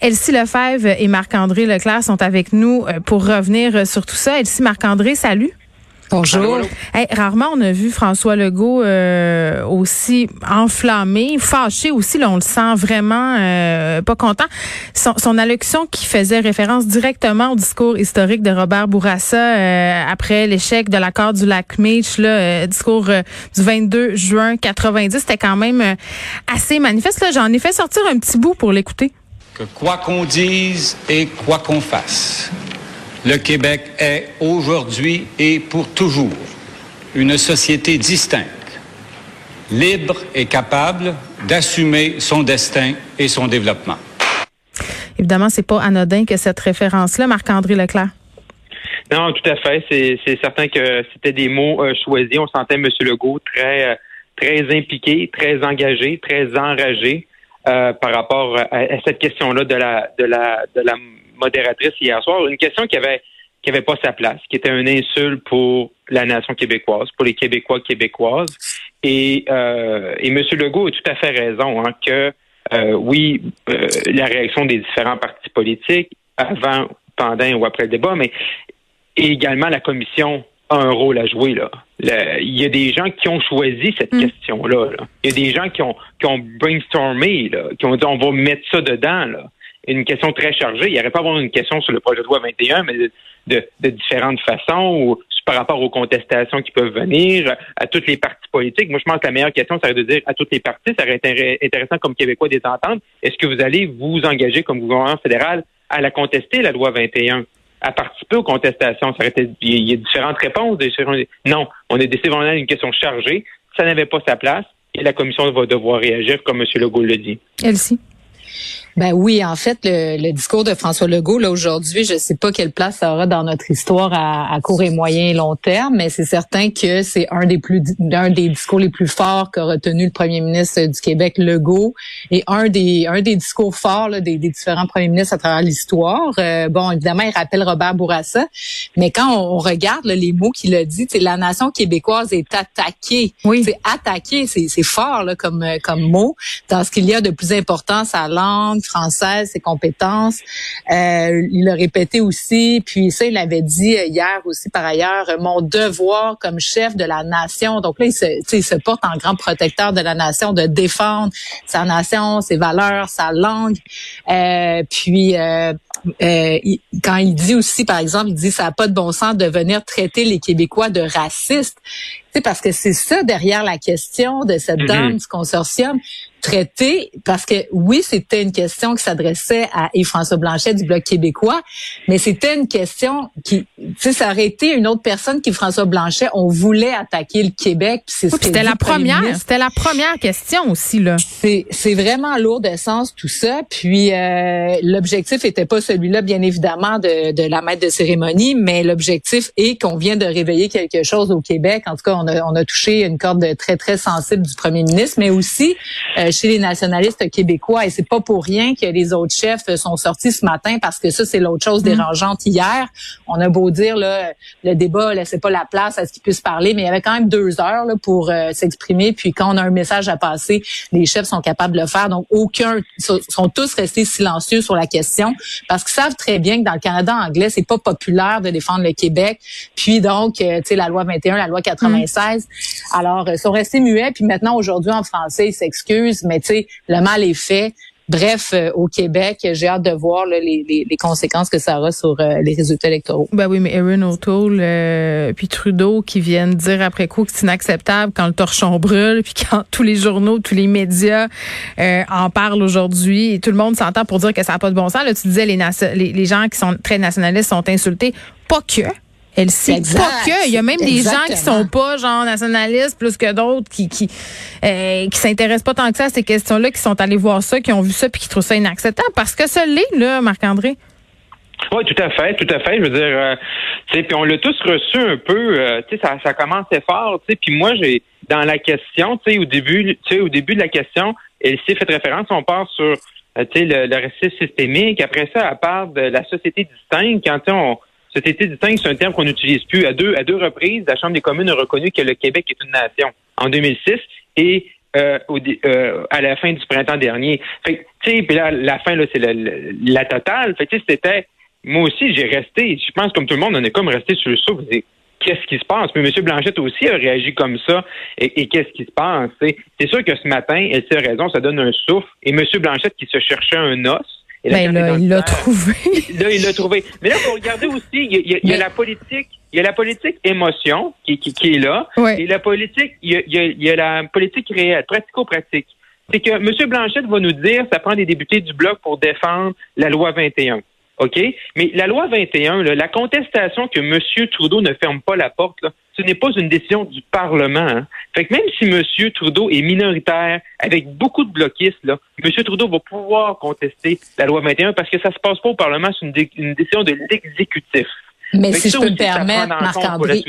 Elsie Lefebvre et Marc-André Leclerc sont avec nous euh, pour revenir sur tout ça. Elsie, Marc-André, salut. Bonjour. rarement on a vu François Legault euh, aussi enflammé, fâché aussi. Là, on le sent vraiment euh, pas content. Son, allocution qui faisait référence directement au discours historique de Robert Bourassa après l'échec de l'accord du lac Meech, le discours du 22 juin 90, c'était quand même assez manifeste. J'en ai fait sortir un petit bout pour l'écouter que quoi qu'on dise et quoi qu'on fasse, le Québec est aujourd'hui et pour toujours une société distincte, libre et capable d'assumer son destin et son développement. Évidemment, c'est pas anodin que cette référence-là, Marc-André Leclerc. Non, tout à fait. C'est certain que c'était des mots euh, choisis. On sentait M. Legault très, euh, très impliqué, très engagé, très enragé. Euh, par rapport à, cette question-là de la, de, la, de la modératrice hier soir. Une question qui avait qui avait pas sa place, qui était un insulte pour la nation québécoise, pour les Québécois québécoises. Et, euh, et M. Legault a tout à fait raison hein, que euh, oui, euh, la réaction des différents partis politiques avant, pendant ou après le débat, mais également la commission un rôle à jouer là. il y a des gens qui ont choisi cette mm. question-là. Il y a des gens qui ont qui ont brainstormé, là, qui ont dit on va mettre ça dedans. Là. Une question très chargée. Il n'y aurait pas avoir une question sur le projet de loi 21, mais de, de, différentes façons ou par rapport aux contestations qui peuvent venir, à toutes les partis politiques. Moi, je pense que la meilleure question, ça serait de dire à toutes les parties, ça serait intéressant comme Québécois des entendre. Est-ce que vous allez vous engager comme gouvernement fédéral à la contester, la loi 21? À participer aux contestations. Ça il y a différentes réponses. Non, on a décidé vraiment d'une question chargée. Ça n'avait pas sa place et la commission va devoir réagir, comme M. Legault le dit. Elsie. Ben oui, en fait, le, discours de François Legault, là, aujourd'hui, je ne sais pas quelle place ça aura dans notre histoire à, court et moyen et long terme, mais c'est certain que c'est un des plus un des discours les plus forts qu'a retenu le premier ministre du Québec, Legault, et un des un des discours forts des, différents premiers ministres à travers l'histoire. Euh, bon, évidemment, il rappelle Robert Bourassa, mais quand on, regarde les mots qu'il a dit, la nation québécoise est attaquée. Oui. C'est attaqué, c'est fort là, comme comme mot dans ce qu'il y a de plus important, sa langue française, ses compétences. Euh, il l'a répété aussi, puis ça, il l'avait dit hier aussi par ailleurs, mon devoir comme chef de la nation. Donc là, il se, il se porte en grand protecteur de la nation, de défendre sa nation, ses valeurs, sa langue. Euh, puis euh, euh, quand il dit aussi, par exemple, il dit ça n'a pas de bon sens de venir traiter les Québécois de racistes. C'est parce que c'est ça derrière la question de cette mm-hmm. dame du consortium traité parce que oui, c'était une question qui s'adressait à Yves-François Blanchet du Bloc québécois, mais c'était une question qui, tu sais, ça aurait été une autre personne qui François Blanchet, on voulait attaquer le Québec. c'était la première, c'était la première question aussi là. C'est c'est vraiment lourd de sens tout ça. Puis euh, l'objectif était pas celui-là, bien évidemment, de, de la maître de cérémonie, mais l'objectif est qu'on vient de réveiller quelque chose au Québec. En tout cas, on a on a touché une corde très très sensible du premier ministre, mais aussi euh, chez les nationalistes québécois. Et c'est pas pour rien que les autres chefs sont sortis ce matin parce que ça, c'est l'autre chose mm. dérangeante hier. On a beau dire, là, le débat laissait pas la place à ce qu'ils puissent parler, mais il y avait quand même deux heures là, pour euh, s'exprimer. Puis quand on a un message à passer, les chefs sont capables de le faire. Donc, aucun sont tous restés silencieux sur la question parce qu'ils savent très bien que dans le Canada anglais, c'est pas populaire de défendre le Québec. Puis donc, euh, tu sais, la loi 21, la loi 96. Mm. Alors, ils sont restés muets. Puis maintenant, aujourd'hui, en français, ils s'excusent mais tu sais, le mal est fait. Bref, euh, au Québec, j'ai hâte de voir les, les, conséquences que ça aura sur euh, les résultats électoraux. Ben oui, mais Erin O'Toole euh, puis Trudeau qui viennent dire après coup que c'est inacceptable quand le torchon brûle, puis quand tous les journaux, tous les médias en parlent aujourd'hui tout le monde s'entend pour dire que ça n'a pas de bon sens. Tu disais les, les, les gens qui sont très nationalistes sont insultés. Pas que. Elle sait pas que. Il y a même des gens qui sont pas genre nationalistes plus que d'autres qui qui euh, qui s'intéressent pas tant que ça à ces questions-là, qui sont allés voir ça, qui ont vu ça puis qui trouvent ça inacceptable parce que ça l'est là, Marc-André. Oui, tout à fait, tout à fait. Je veux dire, euh, puis on l'a tous reçu un peu. Euh, tu sais, ça, ça commençait fort. Tu sais, puis moi, j'ai dans la question, tu sais, au début, tu sais, au début de la question, elle s'est fait référence. On part sur, euh, tu sais, le, le racisme systémique. Après ça, elle parle de la société distincte. Quand on Société distincte, c'est un terme qu'on n'utilise plus. À deux, à deux reprises, la Chambre des communes a reconnu que le Québec est une nation en 2006 et euh, à la fin du printemps dernier. Fait tu sais, là, la fin, là, c'est la, totale. Fait tu c'était, moi aussi, j'ai resté, je pense, comme tout le monde, on est comme resté sur le souffle. Qu'est-ce qui se passe? Mais M. Blanchette aussi a réagi comme ça. Et, qu'est-ce qui se passe? C'est sûr que ce matin, elle a raison, ça donne un souffle. Et M. Blanchette qui se cherchait un os, ben là, il l'a trouvé. Là, il l'a trouvé. Mais là, faut regarder aussi, il y a, la politique, il y a la politique émotion qui, qui, qui est là, et la politique, il y a, il y a la politique réelle, pratico-pratique. C'est que M. Blanchette va nous dire, ça prend des députés du bloc pour défendre la loi 21. OK? Mais la loi 21, la contestation que M. Trudeau ne ferme pas la porte, ce n'est pas une décision du Parlement. Hein. Fait que même si M. Trudeau est minoritaire, avec beaucoup de bloquistes, là, M. Trudeau va pouvoir contester la loi 21 parce que ça se passe pas au Parlement, c'est une, décision de l'exécutif. Mais si je peux me permettre, Marc-André,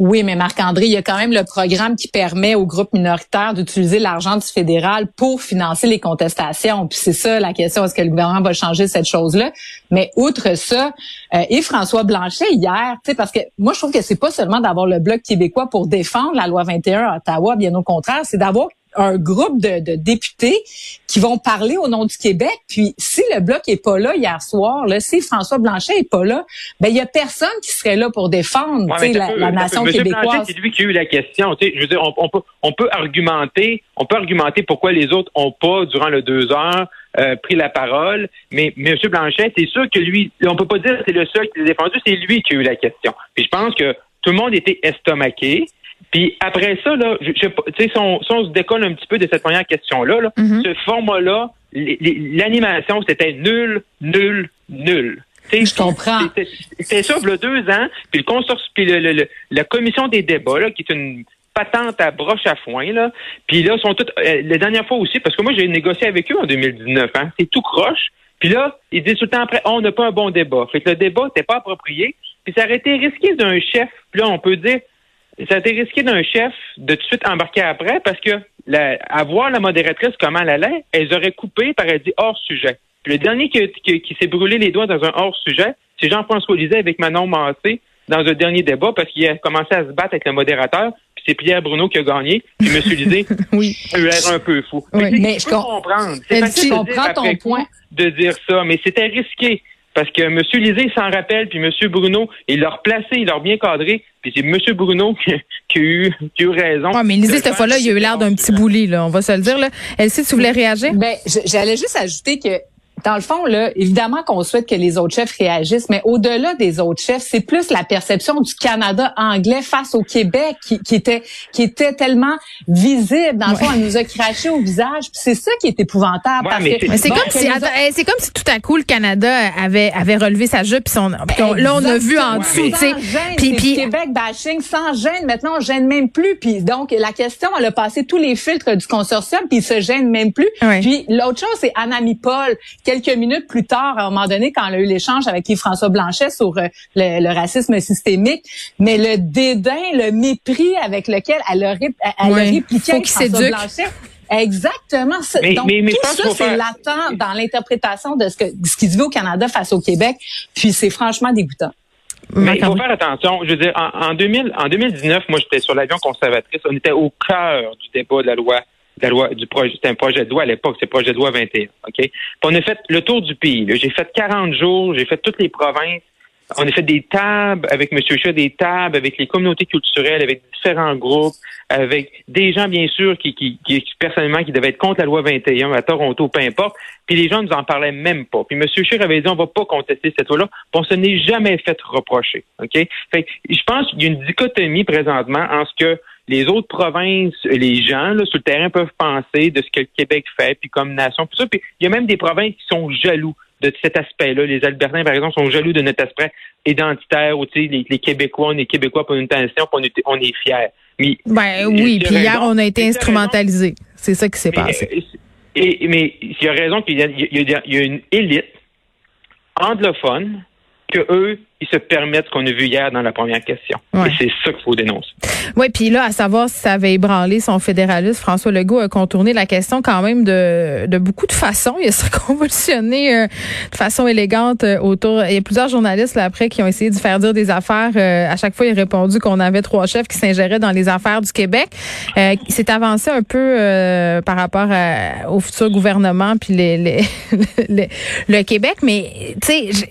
oui, mais Marc-André, il y a quand même le programme qui permet aux groupes minoritaires d'utiliser l'argent du fédéral pour financer les contestations. Puis c'est ça la question, est-ce que le gouvernement va changer cette chose-là? Mais outre ça, euh, et François Blanchet hier, tu sais, parce que moi je trouve que c'est pas seulement d'avoir le bloc québécois pour défendre la loi 21 à Ottawa, bien au contraire, c'est d'avoir un groupe de, de, députés qui vont parler au nom du Québec. Puis si le bloc est pas là hier soir, là, si François Blanchet est pas là, ben il y a personne qui serait là pour défendre la, la, nation québécoise. C'est lui qui a eu la question. Je veux dire, on, peut on peut argumenter, on peut argumenter pourquoi les autres ont pas durant le deux heures euh, pris la parole. Mais M. Blanchet, c'est sûr que lui, on peut pas dire que c'est le seul qui l'a défendu, c'est lui qui a eu la question. Puis je pense que tout le monde était estomaqué. Puis après ça, là, je, je, si, on, si on se décolle un petit peu de cette première question-là, là, mm-hmm. ce format-là, l'animation, c'était nul, nul, nul. je comprends. C'était ça, il y a deux ans, puis le consortium, puis le, la commission des débats, là, qui est une patente à broche à foin, là. Puis là, sont toutes. Euh, la dernière fois aussi, parce que moi, j'ai négocié avec eux en 2019, hein. C'est tout croche. Puis là, ils disent tout le temps après, oh, on n'a pas un bon débat. Fait que le débat n'était pas approprié. Puis ça aurait été risqué d'un chef. Puis là, on peut dire, ça a été risqué d'un chef de tout de suite embarquer après parce que la, à voir la modératrice comment elle allait, elles auraient coupé par elle dit hors sujet. Puis le dernier qui, qui, s'est brûlé les doigts dans un hors sujet, c'est Jean-François Lisée avec Manon Massé dans un dernier débat parce qu'il a commencé à se battre avec le modérateur. Puis c'est Pierre Bruno qui a gagné. Puis M. Lisée oui. a eu l'air un peu fou. Oui, mais je, comprends. C'est comprends ton point. De dire ça, mais c'était risqué. Parce que M. Lisée s'en rappelle, puis M. Bruno, il l'a replacé, il l'a bien cadré, puis c'est M. Bruno qui, qui, a eu, qui a eu raison. Ouais, mais Lisée, cette fois-là, il a eu l'air d'un petit bouli, là, on va se le dire. Là. Elsie, tu voulais réagir? Ben, j'allais juste ajouter que dans le fond, là, évidemment qu'on souhaite que les autres chefs réagissent, mais au-delà des autres chefs, c'est plus la perception du Canada anglais face au Québec qui, qui était qui était tellement visible. Dans le fond, elle nous a craché au visage. c'est ça qui est épouvantable. parce que, c'est comme si eh, c'est comme si tout à coup le Canada avait avait relevé sa jupe puis son là on a vu en dessous, tu sais. Puis puis Québec bashing sans gêne. Maintenant on gêne même plus. Puis donc la question, elle a passé tous les filtres du consortium puis il se gêne même plus. Puis l'autre chose, c'est Anami Paul quelques minutes plus tard, à un moment donné, quand elle a eu l'échange avec Yves-François Blanchet sur euh, le, racisme systémique, mais le dédain, le mépris avec lequel elle a, elle a répliqué Yves-François Blanchet. Exactement. Donc, tout ça, c'est latent dans l'interprétation de ce, que, ce qui se vit au Canada face au Québec. Puis c'est franchement dégoûtant. Mais il faut faire attention. Je veux dire, en, en, 2000, en 2019, moi, j'étais sur l'avion conservatrice. On était au cœur du débat de la loi la loi du projet, c'était un projet de loi à l'époque, c'est projet de loi 21. OK? on a fait le tour du pays. J'ai fait 40 jours, j'ai fait toutes les provinces. On a fait des tables avec M. Chat, des tables avec les communautés culturelles, avec différents groupes, avec des gens, bien sûr, qui, qui, qui personnellement, qui devaient être contre la loi 21 à Toronto, peu importe. Puis les gens nous en parlaient même pas. Puis M. Scheer avait dit, on va pas contester cette loi-là. Puis on se n'est jamais fait reprocher. OK? Fait je pense qu'il y a une dichotomie présentement en ce que les autres provinces, les gens là, sur le terrain peuvent penser de ce que le Québec fait, puis comme nation, puis ça. Puis il y a même des provinces qui sont jaloux de cet aspect-là. Les Albertains, par exemple, sont jaloux de notre aspect identitaire, où les, les Québécois, on est Québécois pour une nation, on est, on est fiers. Mais, ben oui, puis hier, on a été instrumentalisé. C'est ça qui s'est passé. Et, mais il y a raison qu'il y, y, a une élite anglophone que eux ils se permettent ce qu'on a vu hier dans la première question. Et c'est ça qu'il faut dénoncer. Oui, puis là, à savoir si ça avait ébranlé son fédéralisme, François Legault a contourné la question quand même de, de beaucoup de façons. Il s'est convulsionné euh, de façon élégante euh, autour. Il y a plusieurs journalistes là, après qui ont essayé de faire dire des affaires. Euh, à chaque fois, il a répondu qu'on avait trois chefs qui s'ingéraient dans les affaires du Québec. il s'est avancé un peu par rapport au futur gouvernement puis les, les, le Québec, mais tu sais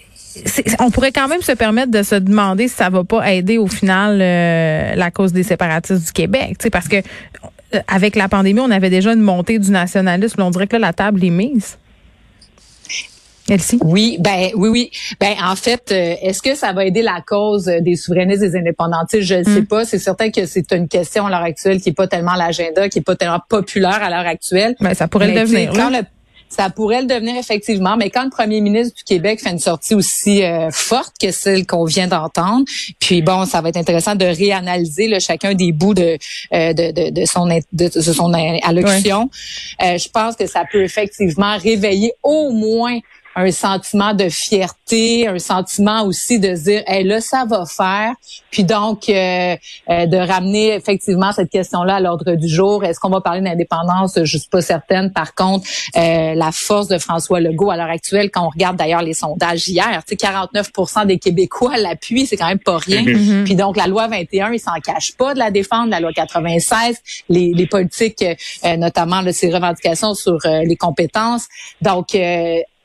on pourrait quand même se permettre de se demander si ça va pas aider au final euh, la cause des séparatistes du Québec, parce que euh, avec la pandémie, on avait déjà une montée du nationalisme. On dirait que là, la table est mise. Merci. Oui, ben oui, oui. Ben en fait, euh, est-ce que ça va aider la cause des souverainistes et des indépendantistes? Je ne sais hmm. pas. C'est certain que c'est une question à l'heure actuelle qui est pas tellement l'agenda, qui est pas tellement populaire à l'heure actuelle. Ben, ça pourrait le devenir. Ça pourrait le devenir effectivement, mais quand le premier ministre du Québec fait une sortie aussi euh, forte que celle qu'on vient d'entendre, puis bon, ça va être intéressant de réanalyser là, chacun des bouts de, euh, de, de, de, son de, son allocution. Euh, je pense que ça peut effectivement réveiller au moins un sentiment de fierté, un sentiment aussi de dire, hey, là, ça va faire. Puis donc, euh, euh, de ramener effectivement cette question-là à l'ordre du jour. Est-ce qu'on va parler d'indépendance? Je suis pas certaine. Par contre, euh, la force de François Legault à l'heure actuelle, quand on regarde d'ailleurs les sondages hier, tu sais, 49 des Québécois l'appuient, c'est quand même pas rien. Mm-hmm. Mm-hmm. Puis donc, la loi 21, il s'en cache pas de la défendre. La loi 96, les, les politiques, notamment là, ses revendications sur les compétences. Donc,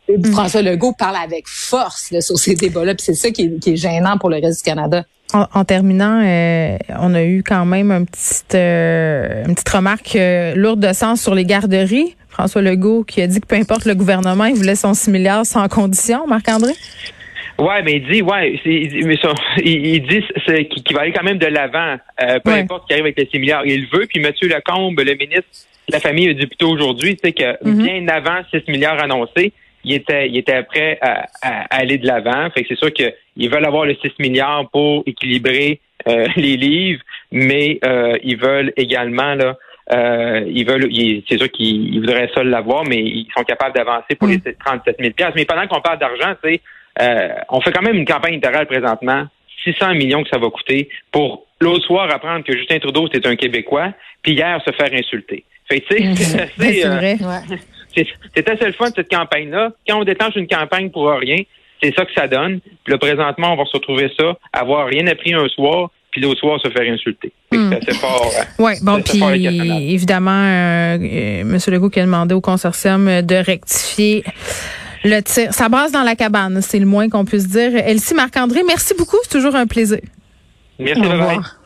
Mm. François Legault parle avec force sur ces débats-là, puis c'est ça qui est, gênant pour le reste du Canada. En, terminant, euh, on a eu quand même un petit, euh, une petite remarque euh, lourde de sens sur les garderies. François Legault qui a dit que peu importe le gouvernement, il voulait son 6 milliards sans condition. Marc-André? Ouais, mais il dit, ouais, il, dit qu'il va aller quand même de l'avant, peu importe ce qui arrive avec les 6 milliards. Il veut, puis M. Lacombe, le ministre de la Famille, a dit plutôt aujourd'hui, c'est que mm-hmm. bien avant 6 milliards annoncés, il était, il était prêt à, aller de l'avant. Fait que c'est sûr qu'ils veulent avoir le 6 milliards pour équilibrer euh, les livres, mais euh, ils veulent également là. Euh, ils veulent, c'est sûr qu'ils voudraient ça l'avoir, mais ils sont capables d'avancer pour les 37 mm. 000 Mais pendant qu'on parle d'argent, tu on fait quand même une campagne électorale présentement, 600 millions que ça va coûter pour l'autre soir apprendre que Justin Trudeau c'est un Québécois, puis hier se faire insulter. Fait tu sais, c'est vrai c'est assez le fun de cette campagne-là. Quand on déclenche une campagne pour rien, c'est ça que ça donne. Puis là, présentement, on va se retrouver ça, avoir rien appris un soir, puis l'autre soir se faire insulter. Hmm. C'est assez fort. Hein. Oui, bon, puis évidemment, euh, euh, M. Legault qui a demandé au consortium de rectifier le tir. Ça brasse dans la cabane, c'est le moins qu'on puisse dire. Elsie Marc-André, merci beaucoup, c'est toujours un plaisir. Merci, au revoir.